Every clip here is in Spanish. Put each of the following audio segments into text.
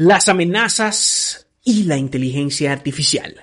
Las amenazas y la inteligencia artificial.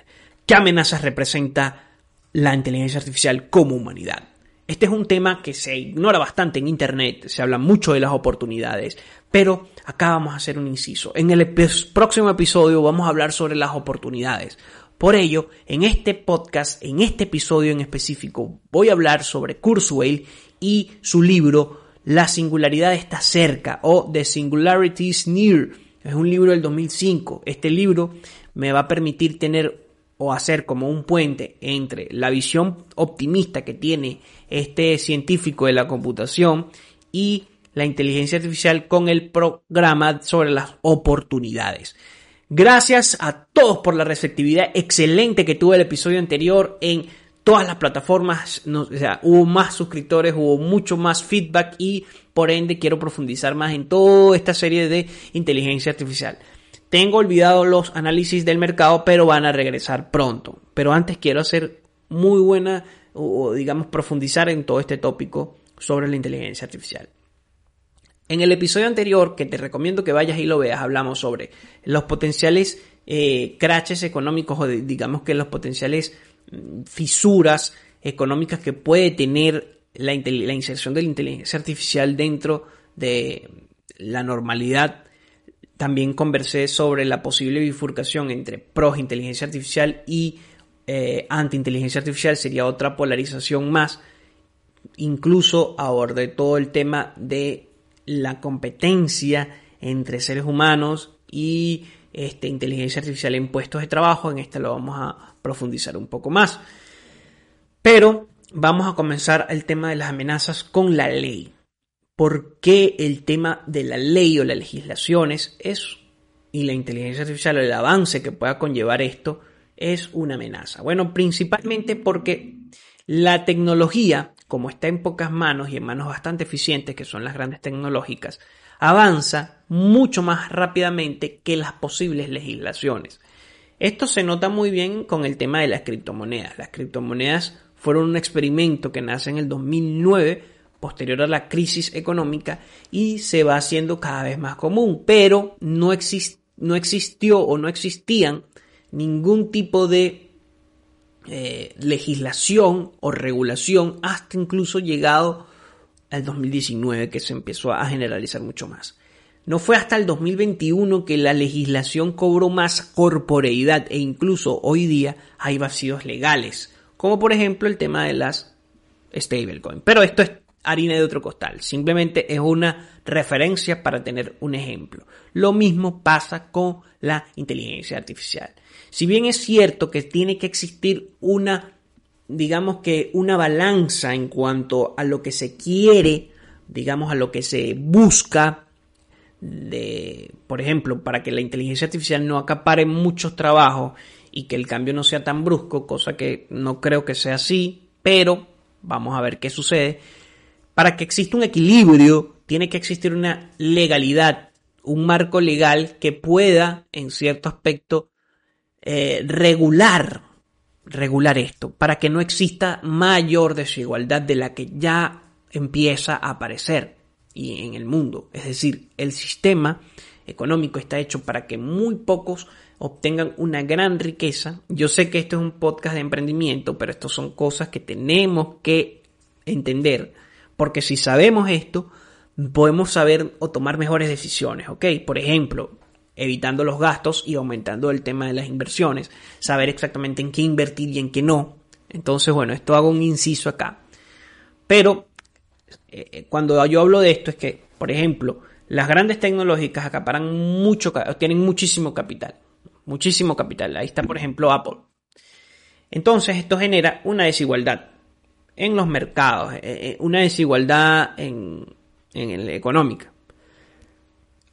¿Qué amenazas representa la inteligencia artificial como humanidad? Este es un tema que se ignora bastante en Internet, se habla mucho de las oportunidades, pero acá vamos a hacer un inciso. En el próximo episodio vamos a hablar sobre las oportunidades. Por ello, en este podcast, en este episodio en específico, voy a hablar sobre Kurzweil y su libro La singularidad está cerca o The Singularity is Near es un libro del 2005. Este libro me va a permitir tener o hacer como un puente entre la visión optimista que tiene este científico de la computación y la inteligencia artificial con el programa sobre las oportunidades. Gracias a todos por la receptividad excelente que tuve el episodio anterior en todas las plataformas. hubo más suscriptores, hubo mucho más feedback y por ende, quiero profundizar más en toda esta serie de inteligencia artificial. Tengo olvidado los análisis del mercado, pero van a regresar pronto. Pero antes quiero hacer muy buena, o digamos, profundizar en todo este tópico sobre la inteligencia artificial. En el episodio anterior, que te recomiendo que vayas y lo veas, hablamos sobre los potenciales eh, crashes económicos o digamos que los potenciales fisuras económicas que puede tener la, inserción de la inteligencia artificial dentro de la normalidad. También conversé sobre la posible bifurcación entre pro inteligencia artificial y eh, anti inteligencia artificial. Sería otra polarización más. Incluso abordé todo el tema de la competencia entre seres humanos y este, inteligencia artificial en puestos de trabajo. En este lo vamos a profundizar un poco más. Pero vamos a comenzar el tema de las amenazas con la ley. ¿Por qué el tema de la ley o las legislaciones es, y la inteligencia artificial o el avance que pueda conllevar esto es una amenaza? Bueno, principalmente porque la tecnología, como está en pocas manos y en manos bastante eficientes, que son las grandes tecnológicas, avanza mucho más rápidamente que las posibles legislaciones. Esto se nota muy bien con el tema de las criptomonedas. Las criptomonedas fueron un experimento que nace en el 2009, posterior a la crisis económica, y se va haciendo cada vez más común, pero no, no existió o no existían ningún tipo de eh, legislación o regulación hasta incluso llegado al 2019 que se empezó a generalizar mucho más. No fue hasta el 2021 que la legislación cobró más corporeidad e incluso hoy día hay vacíos legales como por ejemplo el tema de las stablecoin. Pero esto es harina de otro costal, simplemente es una referencia para tener un ejemplo. Lo mismo pasa con la inteligencia artificial. Si bien es cierto que tiene que existir una, digamos que una balanza en cuanto a lo que se quiere, digamos a lo que se busca, de, por ejemplo, para que la inteligencia artificial no acapare muchos trabajos y que el cambio no sea tan brusco, cosa que no creo que sea así, pero vamos a ver qué sucede. Para que exista un equilibrio, tiene que existir una legalidad, un marco legal que pueda, en cierto aspecto, eh, regular, regular esto, para que no exista mayor desigualdad de la que ya empieza a aparecer y en el mundo. Es decir, el sistema económico está hecho para que muy pocos obtengan una gran riqueza. Yo sé que esto es un podcast de emprendimiento, pero esto son cosas que tenemos que entender, porque si sabemos esto, podemos saber o tomar mejores decisiones, ¿ok? Por ejemplo, evitando los gastos y aumentando el tema de las inversiones, saber exactamente en qué invertir y en qué no. Entonces, bueno, esto hago un inciso acá. Pero eh, eh, cuando yo hablo de esto es que, por ejemplo, las grandes tecnológicas acaparan mucho, tienen muchísimo capital muchísimo capital. Ahí está, por ejemplo, Apple. Entonces, esto genera una desigualdad en los mercados, eh, una desigualdad en, en la económica.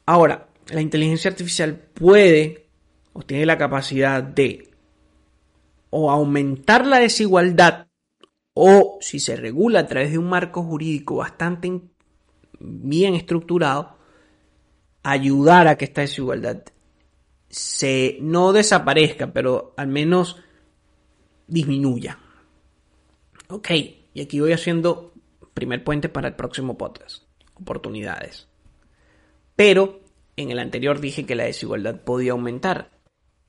Ahora, la inteligencia artificial puede o tiene la capacidad de o aumentar la desigualdad o si se regula a través de un marco jurídico bastante bien estructurado, ayudar a que esta desigualdad se no desaparezca, pero al menos disminuya. Ok, y aquí voy haciendo primer puente para el próximo podcast. Oportunidades. Pero en el anterior dije que la desigualdad podía aumentar.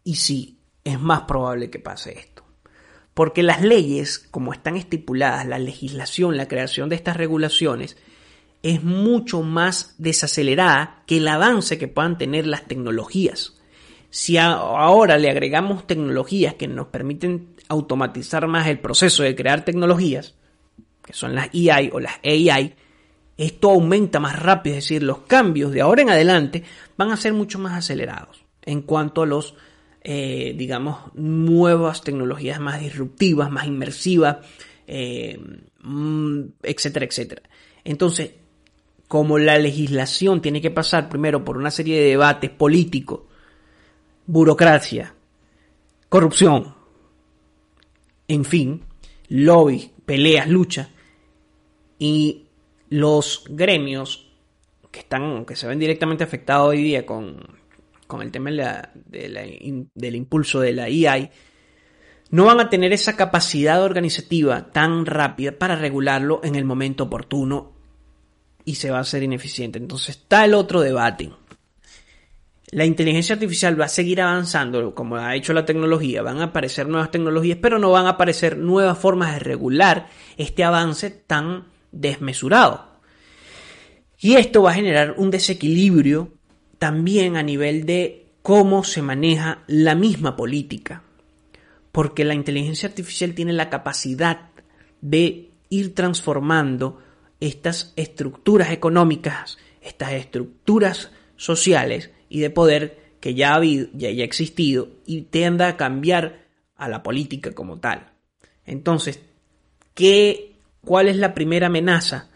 Y sí, es más probable que pase esto. Porque las leyes, como están estipuladas, la legislación, la creación de estas regulaciones, es mucho más desacelerada que el avance que puedan tener las tecnologías. Si ahora le agregamos tecnologías que nos permiten automatizar más el proceso de crear tecnologías, que son las EI o las AI, esto aumenta más rápido, es decir, los cambios de ahora en adelante van a ser mucho más acelerados en cuanto a los, eh, digamos, nuevas tecnologías más disruptivas, más inmersivas, eh, mm, etcétera, etcétera. Entonces, como la legislación tiene que pasar primero por una serie de debates políticos, burocracia, corrupción, en fin, lobby, peleas, luchas, y los gremios que están, que se ven directamente afectados hoy día con, el tema del impulso de la EI, no van a tener esa capacidad organizativa tan rápida para regularlo en el momento oportuno y se va a hacer ineficiente. Entonces está el otro debate. La inteligencia artificial va a seguir avanzando como ha hecho la tecnología, van a aparecer nuevas tecnologías, pero no van a aparecer nuevas formas de regular este avance tan desmesurado. Y esto va a generar un desequilibrio también a nivel de cómo se maneja la misma política. Porque la inteligencia artificial tiene la capacidad de ir transformando estas estructuras económicas, estas estructuras sociales y de poder que ya ha habido, ya haya existido y tienda a cambiar a la política como tal. Entonces, ¿qué ¿Cuál es la primera amenaza?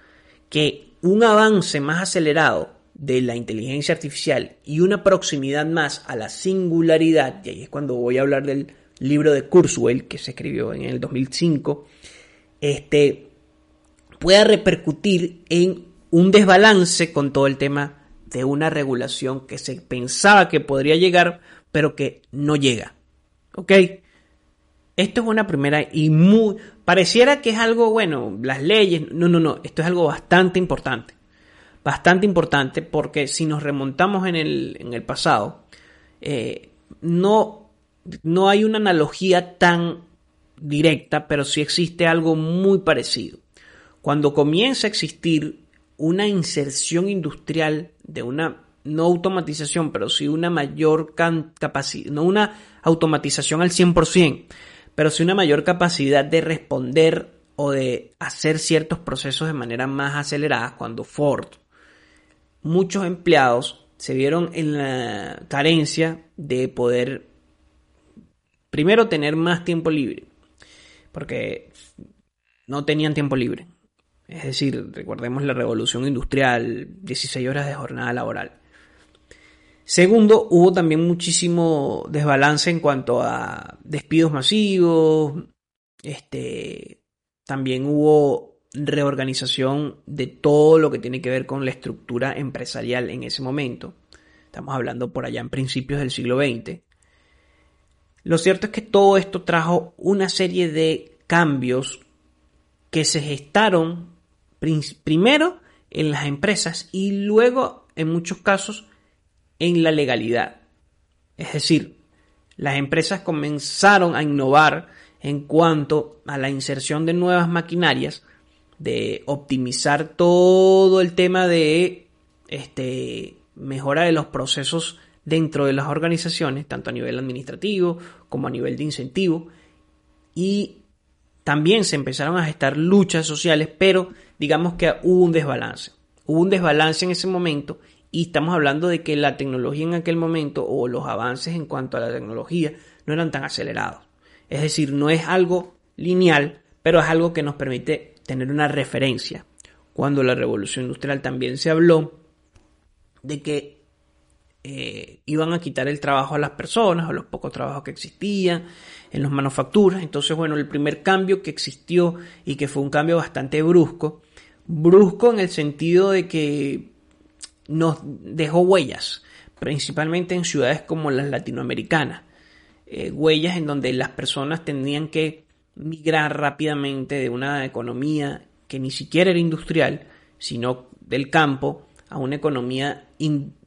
Que un avance más acelerado de la inteligencia artificial y una proximidad más a la singularidad, y ahí es cuando voy a hablar del libro de Kurzweil que se escribió en el 2005, este, pueda repercutir en un desbalance con todo el tema de una regulación que se pensaba que podría llegar, pero que no llega. ¿Ok? Esto es una primera y muy... Pareciera que es algo, bueno, las leyes... No, no, no, esto es algo bastante importante. Bastante importante porque si nos remontamos en el, en el pasado, eh, no, no hay una analogía tan directa, pero sí existe algo muy parecido. Cuando comienza a existir una inserción industrial de una no automatización, pero sí una mayor capacidad, no una automatización al 100%, pero sí una mayor capacidad de responder o de hacer ciertos procesos de manera más acelerada cuando Ford, muchos empleados se vieron en la carencia de poder primero tener más tiempo libre, porque no tenían tiempo libre. Es decir, recordemos la revolución industrial, 16 horas de jornada laboral. Segundo, hubo también muchísimo desbalance en cuanto a despidos masivos, este, también hubo reorganización de todo lo que tiene que ver con la estructura empresarial en ese momento. Estamos hablando por allá en principios del siglo XX. Lo cierto es que todo esto trajo una serie de cambios que se gestaron primero en las empresas y luego en muchos casos en la legalidad. Es decir, las empresas comenzaron a innovar en cuanto a la inserción de nuevas maquinarias, de optimizar todo el tema de este, mejora de los procesos dentro de las organizaciones, tanto a nivel administrativo como a nivel de incentivo. Y también se empezaron a gestar luchas sociales, pero digamos que hubo un desbalance. Hubo un desbalance en ese momento y estamos hablando de que la tecnología en aquel momento o los avances en cuanto a la tecnología no eran tan acelerados. Es decir, no es algo lineal, pero es algo que nos permite tener una referencia. Cuando la revolución industrial también se habló de que eh, iban a quitar el trabajo a las personas o los pocos trabajos que existían en las manufacturas. Entonces, bueno, el primer cambio que existió y que fue un cambio bastante brusco, brusco en el sentido de que nos dejó huellas, principalmente en ciudades como las latinoamericanas. Eh, huellas en donde las personas tenían que migrar rápidamente de una economía que ni siquiera era industrial, sino del campo, a una economía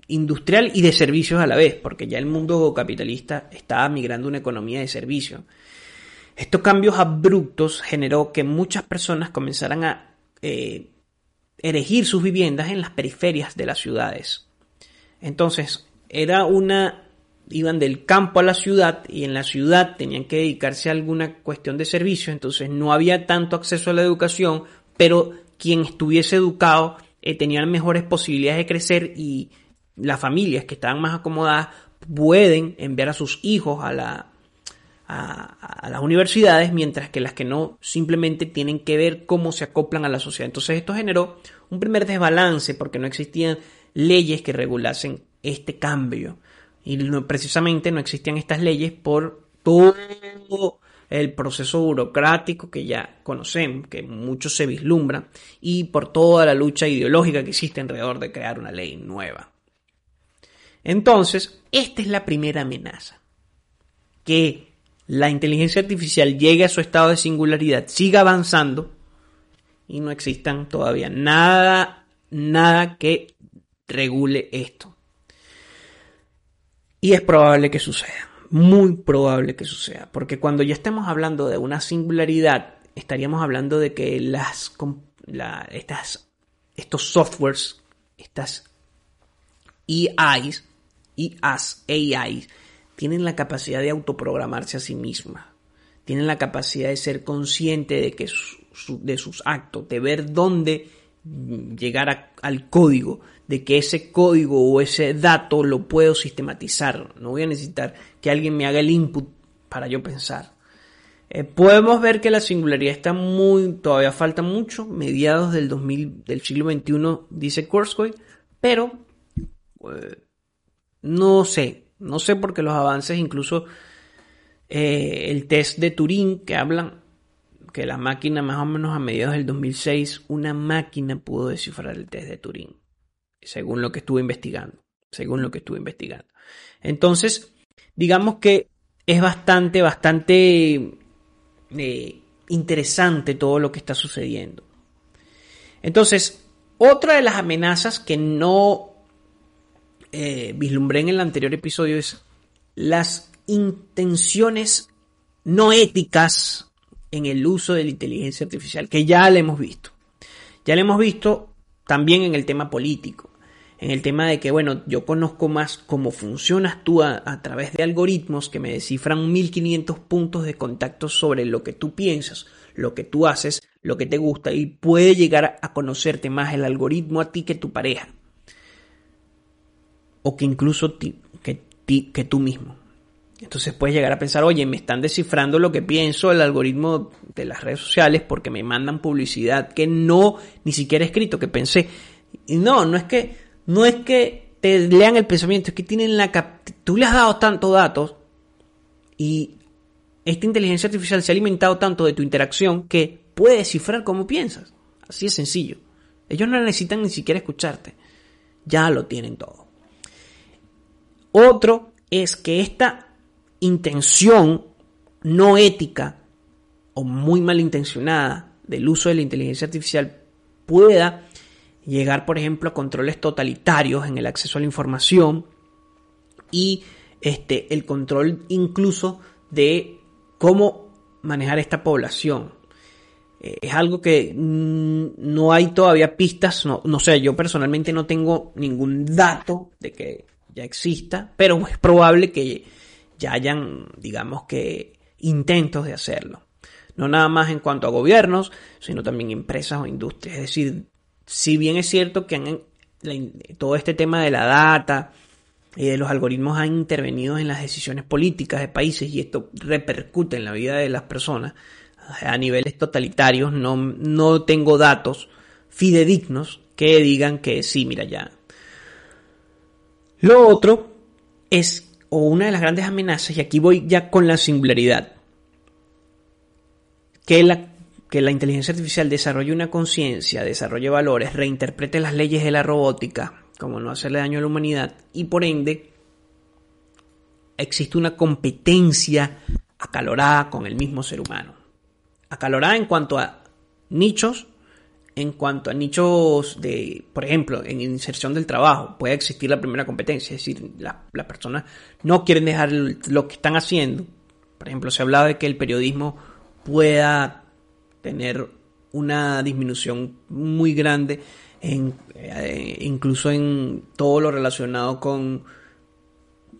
industrial y de servicios a la vez, porque ya el mundo capitalista estaba migrando a una economía de servicios. Estos cambios abruptos generó que muchas personas comenzaran a eh, erigir sus viviendas en las periferias de las ciudades. Entonces, era una iban del campo a la ciudad y en la ciudad tenían que dedicarse a alguna cuestión de servicio, entonces no había tanto acceso a la educación, pero quien estuviese educado eh, tenía mejores posibilidades de crecer y las familias que estaban más acomodadas pueden enviar a sus hijos a, la, a, las universidades, mientras que las que no simplemente tienen que ver cómo se acoplan a la sociedad. Entonces esto generó un primer desbalance porque no existían leyes que regulasen este cambio. Y precisamente no existían estas leyes por todo el proceso burocrático que ya conocemos, que muchos se vislumbran, y por toda la lucha ideológica que existe alrededor de crear una ley nueva. Entonces, esta es la primera amenaza. Que la inteligencia artificial llegue a su estado de singularidad, siga avanzando y no existan todavía nada, nada que regule esto. Y es probable que suceda, muy probable que suceda, porque cuando ya estemos hablando de una singularidad, estaríamos hablando de que las, estas, estos softwares, estas EIs, IAs, AI, tienen la capacidad de autoprogramarse a sí mismas, tienen la capacidad de ser consciente de, que de sus actos, de ver dónde llegar al código, de que ese código o ese dato lo puedo sistematizar. No voy a necesitar que alguien me haga el input para yo pensar. Eh, podemos ver que la singularidad está muy, todavía falta mucho, mediados del 2000, del siglo XXI, dice Kurzweil, pero eh, no sé, no sé porque los avances, incluso eh, el test de Turing que hablan que la máquina más o menos a mediados del 2006, una máquina pudo descifrar el test de Turing, según lo que estuve investigando, según lo que estuve investigando. Entonces, digamos que es bastante, bastante eh, interesante todo lo que está sucediendo. Entonces, otra de las amenazas que no eh, vislumbré en el anterior episodio es las intenciones no éticas en el uso de la inteligencia artificial, que ya la hemos visto. Ya la hemos visto también en el tema político, en el tema de que, bueno, yo conozco más cómo funcionas tú a, a través de algoritmos que me descifran 1500 puntos de contacto sobre lo que tú piensas, lo que tú haces, lo que te gusta y puede llegar a conocerte más el algoritmo a ti que tu pareja o que incluso ti, que, tú mismo. Entonces puedes llegar a pensar, oye, me están descifrando lo que pienso el algoritmo de las redes sociales porque me mandan publicidad que no ni siquiera he escrito, que pensé. Y no, no es que, no es que te lean el pensamiento, es que tienen la tú le has dado tantos datos y esta inteligencia artificial se ha alimentado tanto de tu interacción que puede descifrar cómo piensas. Así es sencillo. Ellos no necesitan ni siquiera escucharte. Ya lo tienen todo. Otro es que esta intención no ética o muy malintencionada del uso de la inteligencia artificial pueda llegar, por ejemplo, a controles totalitarios en el acceso a la información y este, el control incluso de cómo manejar esta población. Eh, es algo que mm, no hay todavía pistas, no, no sé, yo personalmente no tengo ningún dato de que ya exista, pero es probable que ya hayan, digamos que, intentos de hacerlo. No nada más en cuanto a gobiernos, sino también empresas o industrias. Es decir, si bien es cierto que todo este tema de la data y de los algoritmos han intervenido en las decisiones políticas de países y esto repercute en la vida de las personas a niveles totalitarios, no, no tengo datos fidedignos que digan que sí, mira ya, lo otro es, o una de las grandes amenazas, y aquí voy ya con la singularidad, que la, que la inteligencia artificial desarrolle una conciencia, desarrolle valores, reinterprete las leyes de la robótica, como no hacerle daño a la humanidad, y por ende existe una competencia acalorada con el mismo ser humano. Acalorada en cuanto a nichos en cuanto a nichos de, por ejemplo, en inserción del trabajo, puede existir la primera competencia, es decir, las personas no quieren dejar lo que están haciendo. Por ejemplo, se hablaba de que el periodismo pueda tener una disminución muy grande, en, eh, incluso en todo lo relacionado con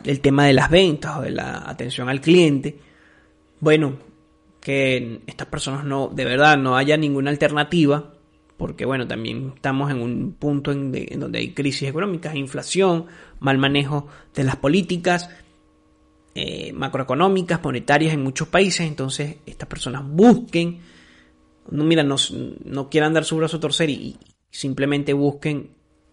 el tema de las ventas o de la atención al cliente. Bueno, que estas personas no, de verdad, no haya ninguna alternativa, porque bueno, también estamos en un punto en, donde hay crisis económicas, inflación, mal manejo de las políticas eh, macroeconómicas, monetarias en muchos países, entonces estas personas busquen, no, mira, no, no quieran dar su brazo a torcer y, simplemente busquen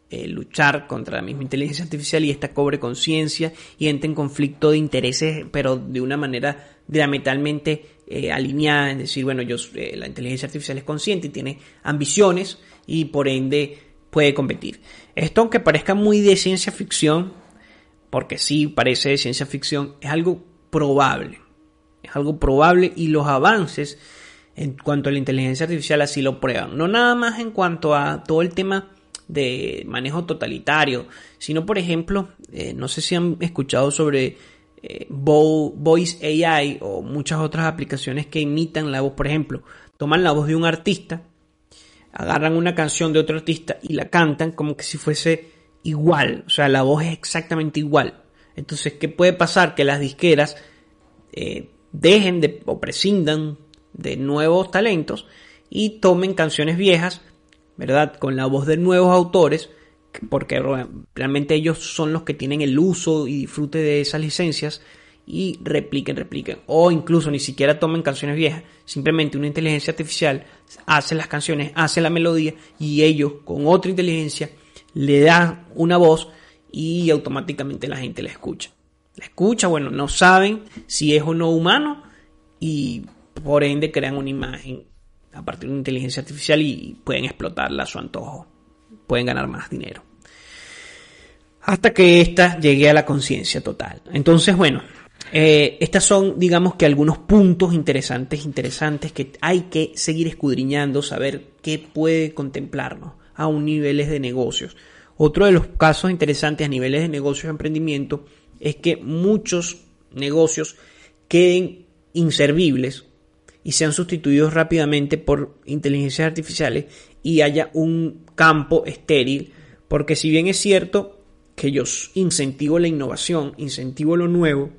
eh, luchar contra la misma inteligencia artificial y esta cobre conciencia y entre en conflicto de intereses, pero de una manera diametralmente eh, alineada, es decir, bueno, yo, eh, la inteligencia artificial es consciente y tiene ambiciones y por ende puede competir. Esto aunque parezca muy de ciencia ficción, porque sí parece de ciencia ficción, es algo probable. Es algo probable y los avances en cuanto a la inteligencia artificial así lo prueban. No nada más en cuanto a todo el tema de manejo totalitario, sino por ejemplo, eh, no sé si han escuchado sobre eh, Voice AI o muchas otras aplicaciones que imitan la voz, por ejemplo, toman la voz de un artista, agarran una canción de otro artista y la cantan como que si fuese igual, o sea, la voz es exactamente igual. Entonces, ¿qué puede pasar? Que las disqueras eh, dejen de o prescindan de nuevos talentos y tomen canciones viejas, ¿verdad? Con la voz de nuevos autores porque realmente ellos son los que tienen el uso y disfrute de esas licencias y repliquen, repliquen. O incluso ni siquiera tomen canciones viejas. Simplemente una inteligencia artificial hace las canciones, hace la melodía y ellos con otra inteligencia le dan una voz y automáticamente la gente la escucha. La escucha, bueno, no saben si es o no humano y por ende crean una imagen a partir de una inteligencia artificial y pueden explotarla a su antojo pueden ganar más dinero. Hasta que ésta llegue a la conciencia total. Entonces, bueno, eh, estos son, digamos que algunos puntos interesantes, interesantes que hay que seguir escudriñando, saber qué puede contemplarnos a un niveles de negocios. Otro de los casos interesantes a niveles de negocios y emprendimiento es que muchos negocios queden inservibles y sean sustituidos rápidamente por inteligencias artificiales y haya un campo estéril, porque si bien es cierto que yo incentivo la innovación, incentivo lo nuevo,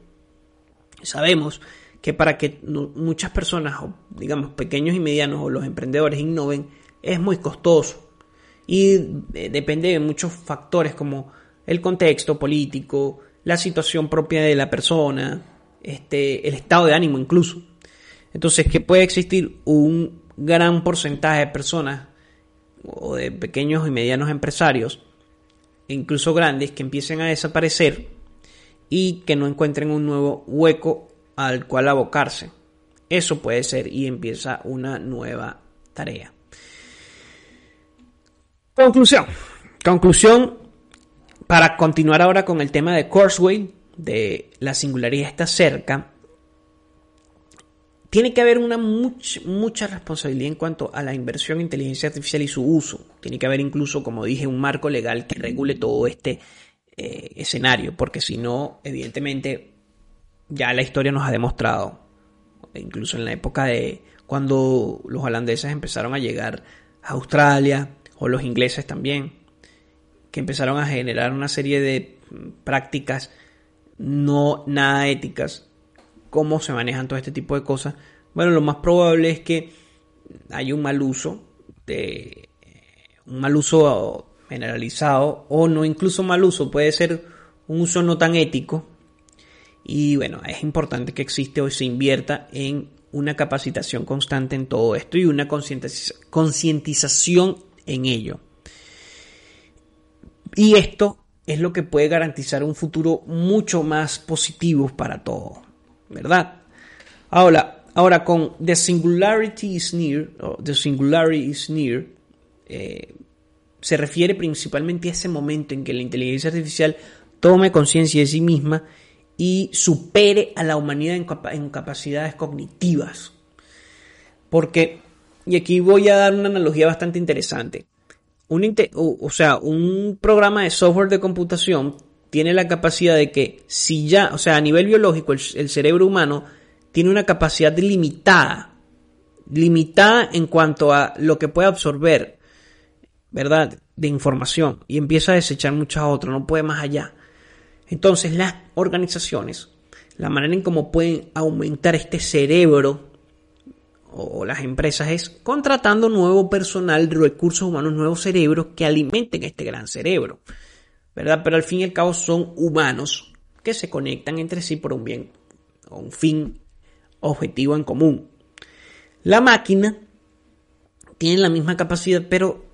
sabemos que para que muchas personas, digamos pequeños y medianos o los emprendedores innoven, es muy costoso y eh, depende de muchos factores como el contexto político, la situación propia de la persona, este, el estado de ánimo incluso. Entonces, que puede existir un gran porcentaje de personas o de pequeños y medianos empresarios, incluso grandes, que empiecen a desaparecer y que no encuentren un nuevo hueco al cual abocarse. Eso puede ser y empieza una nueva tarea. Conclusión. Conclusión para continuar ahora con el tema de Courseway, de la singularidad está cerca tiene que haber una mucha, responsabilidad en cuanto a la inversión en inteligencia artificial y su uso. Tiene que haber incluso, como dije, un marco legal que regule todo este eh, escenario, porque si no, evidentemente, ya la historia nos ha demostrado, incluso en la época de cuando los holandeses empezaron a llegar a Australia, o los ingleses también, que empezaron a generar una serie de prácticas no nada éticas cómo se manejan todo este tipo de cosas, bueno, lo más probable es que hay un mal uso de un mal uso generalizado o no incluso mal uso, puede ser un uso no tan ético y bueno, es importante que existe o se invierta en una capacitación constante en todo esto y una concientización en ello. Y esto es lo que puede garantizar un futuro mucho más positivo para todos. ¿Verdad? Ahora, ahora con The Singularity is Near, The Singularity is Near, eh, se refiere principalmente a ese momento en que la inteligencia artificial tome conciencia de sí misma y supere a la humanidad en, capacidades cognitivas. Porque Y aquí voy a dar una analogía bastante interesante. Un o sea, un programa de software de computación tiene la capacidad de que si ya, o sea, a nivel biológico, el, cerebro humano tiene una capacidad limitada, limitada en cuanto a lo que puede absorber, ¿verdad? De información y empieza a desechar muchas otras, no puede más allá. Entonces las organizaciones, la manera en cómo pueden aumentar este cerebro o las empresas es contratando nuevo personal, recursos humanos, nuevos cerebros que alimenten este gran cerebro. ¿Verdad? Pero al fin y al cabo son humanos que se conectan entre sí por un bien o un fin objetivo en común. La máquina tiene la misma capacidad, pero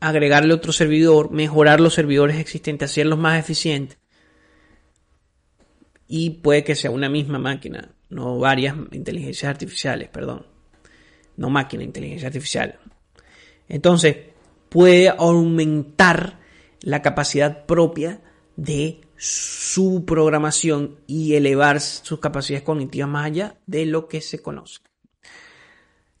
agregarle otro servidor, mejorar los servidores existentes, hacerlos más eficientes. Y puede que sea una misma máquina, no varias inteligencias artificiales, perdón no máquina, inteligencia artificial. Entonces, puede aumentar la capacidad propia de su programación y elevar sus capacidades cognitivas más allá de lo que se conoce.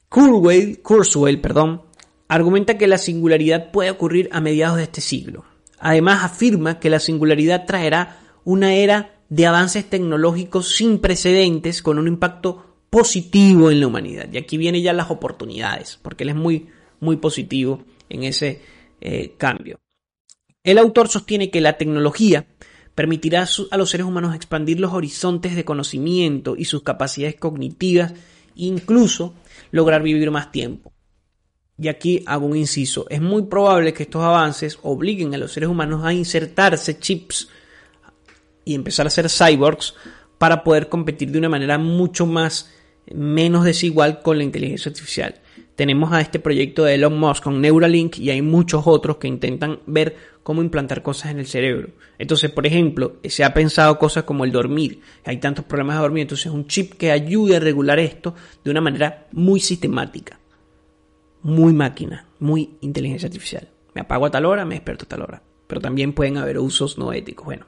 Kurzweil, Kurzweil perdón, argumenta que la singularidad puede ocurrir a mediados de este siglo. Además, afirma que la singularidad traerá una era de avances tecnológicos sin precedentes con un impacto positivo en la humanidad. Y aquí vienen ya las oportunidades, porque él es muy, muy positivo en ese eh, cambio. El autor sostiene que la tecnología permitirá a los seres humanos expandir los horizontes de conocimiento y sus capacidades cognitivas, incluso lograr vivir más tiempo. Y aquí hago un inciso. Es muy probable que estos avances obliguen a los seres humanos a insertarse chips y empezar a ser cyborgs para poder competir de una manera mucho más menos desigual con la inteligencia artificial. Tenemos a este proyecto de Elon Musk con Neuralink y hay muchos otros que intentan ver cómo implantar cosas en el cerebro. Entonces, por ejemplo, se ha pensado cosas como el dormir. Hay tantos problemas de dormir, entonces un chip que ayude a regular esto de una manera muy sistemática, muy máquina, muy inteligencia artificial. Me apago a tal hora, me despierto a tal hora. Pero también pueden haber usos no éticos. Bueno,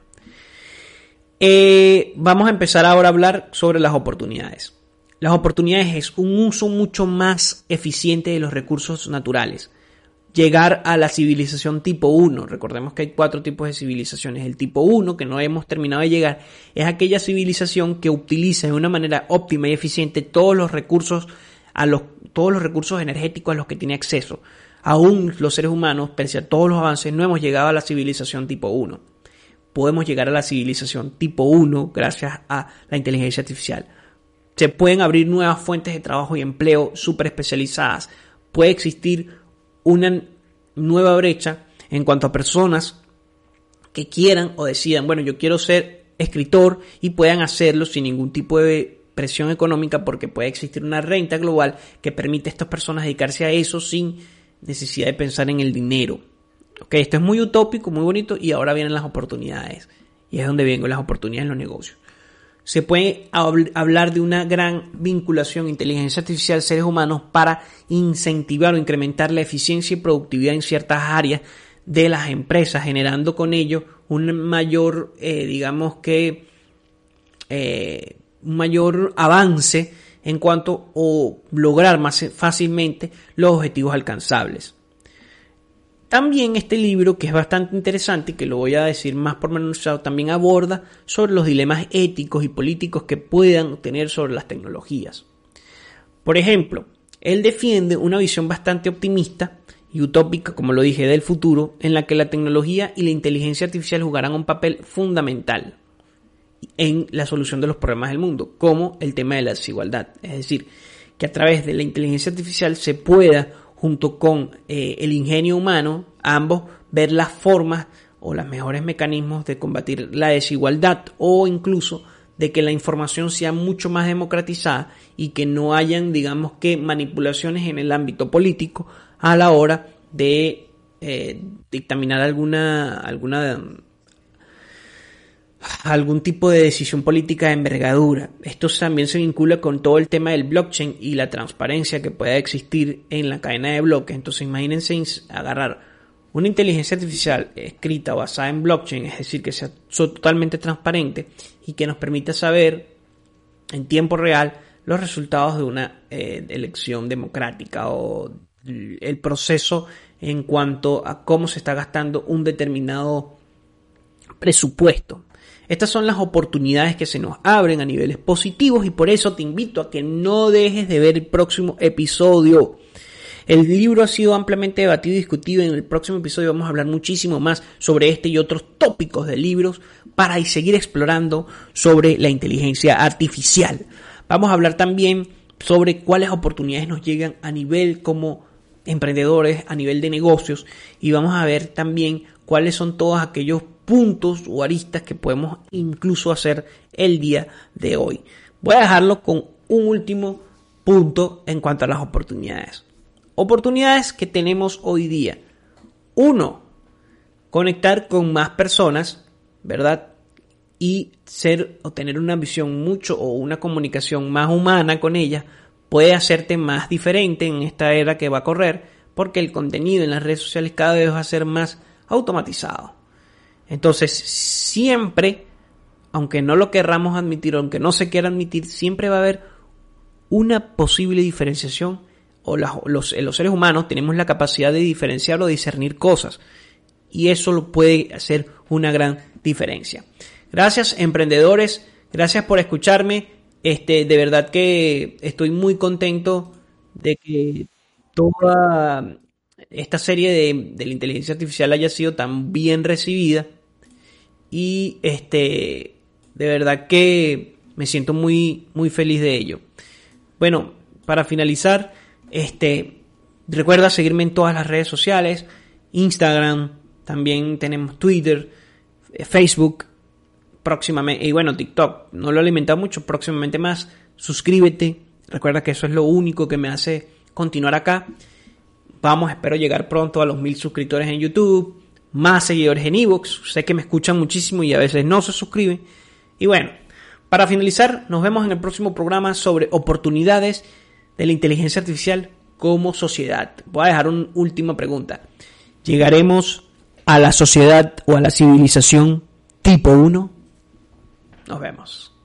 eh, vamos a empezar ahora a hablar sobre las oportunidades. Las oportunidades es un uso mucho más eficiente de los recursos naturales. Llegar a la civilización tipo 1. Recordemos que hay cuatro tipos de civilizaciones. El tipo 1, que no hemos terminado de llegar, es aquella civilización que utiliza de una manera óptima y eficiente todos los recursos, a los, todos los recursos energéticos a los que tiene acceso. Aún los seres humanos, pese a todos los avances, no hemos llegado a la civilización tipo 1. Podemos llegar a la civilización tipo 1 gracias a la inteligencia artificial se pueden abrir nuevas fuentes de trabajo y empleo súper especializadas. Puede existir una nueva brecha en cuanto a personas que quieran o decidan, bueno, yo quiero ser escritor y puedan hacerlo sin ningún tipo de presión económica porque puede existir una renta global que permite a estas personas dedicarse a eso sin necesidad de pensar en el dinero. Ok, esto es muy utópico, muy bonito y ahora vienen las oportunidades. Y es donde vienen las oportunidades en los negocios se puede hablar de una gran vinculación inteligencia artificial seres humanos para incentivar o incrementar la eficiencia y productividad en ciertas áreas de las empresas, generando con ello un mayor, eh, digamos que, eh, un mayor avance en cuanto a lograr más fácilmente los objetivos alcanzables. También este libro, que es bastante interesante y que lo voy a decir más pormenorizado, también aborda sobre los dilemas éticos y políticos que puedan tener sobre las tecnologías. Por ejemplo, él defiende una visión bastante optimista y utópica, como lo dije, del futuro, en la que la tecnología y la inteligencia artificial jugarán un papel fundamental en la solución de los problemas del mundo, como el tema de la desigualdad. Es decir, que a través de la inteligencia artificial se pueda junto con eh, el ingenio humano, ambos ver las formas o los mejores mecanismos de combatir la desigualdad o incluso de que la información sea mucho más democratizada y que no hayan, digamos que, manipulaciones en el ámbito político a la hora de eh, dictaminar alguna, alguna algún tipo de decisión política de envergadura. Esto también se vincula con todo el tema del blockchain y la transparencia que pueda existir en la cadena de bloques. Entonces imagínense agarrar una inteligencia artificial escrita basada en blockchain, es decir, que sea totalmente transparente y que nos permita saber en tiempo real los resultados de una eh, elección democrática o el proceso en cuanto a cómo se está gastando un determinado presupuesto. Estas son las oportunidades que se nos abren a niveles positivos y por eso te invito a que no dejes de ver el próximo episodio. El libro ha sido ampliamente debatido y discutido. En el próximo episodio vamos a hablar muchísimo más sobre este y otros tópicos de libros para seguir explorando sobre la inteligencia artificial. Vamos a hablar también sobre cuáles oportunidades nos llegan a nivel como emprendedores, a nivel de negocios y vamos a ver también cuáles son todos aquellos puntos o aristas que podemos incluso hacer el día de hoy. Voy a dejarlo con un último punto en cuanto a las oportunidades. Oportunidades que tenemos hoy día. Uno, conectar con más personas, ¿verdad? Y ser o tener una visión mucho o una comunicación más humana con ellas puede hacerte más diferente en esta era que va a correr porque el contenido en las redes sociales cada vez va a ser más automatizado. Entonces, siempre, aunque no lo querramos admitir, aunque no se quiera admitir, siempre va a haber una posible diferenciación o los, los, seres humanos tenemos la capacidad de diferenciar o discernir cosas. Y eso lo puede hacer una gran diferencia. Gracias, emprendedores. Gracias por escucharme. Este, de verdad que estoy muy contento de que toda esta serie de, de, la inteligencia artificial haya sido tan bien recibida. Y este, de verdad que me siento muy, muy feliz de ello. Bueno, para finalizar, este, recuerda seguirme en todas las redes sociales, Instagram, también tenemos Twitter, eh, Facebook, próximamente, y bueno, TikTok, no lo he alimentado mucho, próximamente más. Suscríbete, recuerda que eso es lo único que me hace continuar acá. Vamos, espero llegar pronto a los mil suscriptores en YouTube, más seguidores en Evox. Sé que me escuchan muchísimo y a veces no se suscriben. Y bueno, para finalizar, nos vemos en el próximo programa sobre oportunidades de la inteligencia artificial como sociedad. Voy a dejar una última pregunta. ¿Llegaremos a la sociedad o a la civilización tipo 1? Nos vemos.